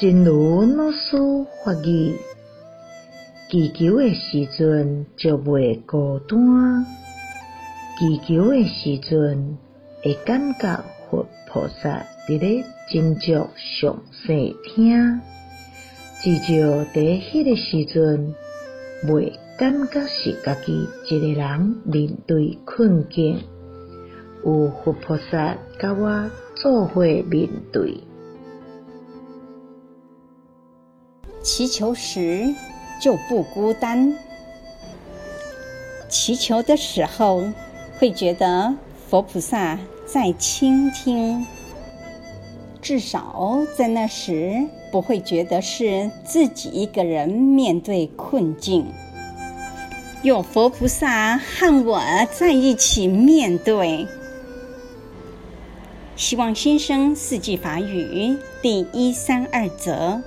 真如老师法语，祈求的时阵就袂孤单，祈求的时阵会感觉佛菩萨伫咧真足上细听，至少伫迄个时阵袂感觉是家己一个人面对困境，有佛菩萨甲我做伙面对。祈求时就不孤单，祈求的时候会觉得佛菩萨在倾听，至少在那时不会觉得是自己一个人面对困境，有佛菩萨和我在一起面对。希望新生四季法语第一三二则。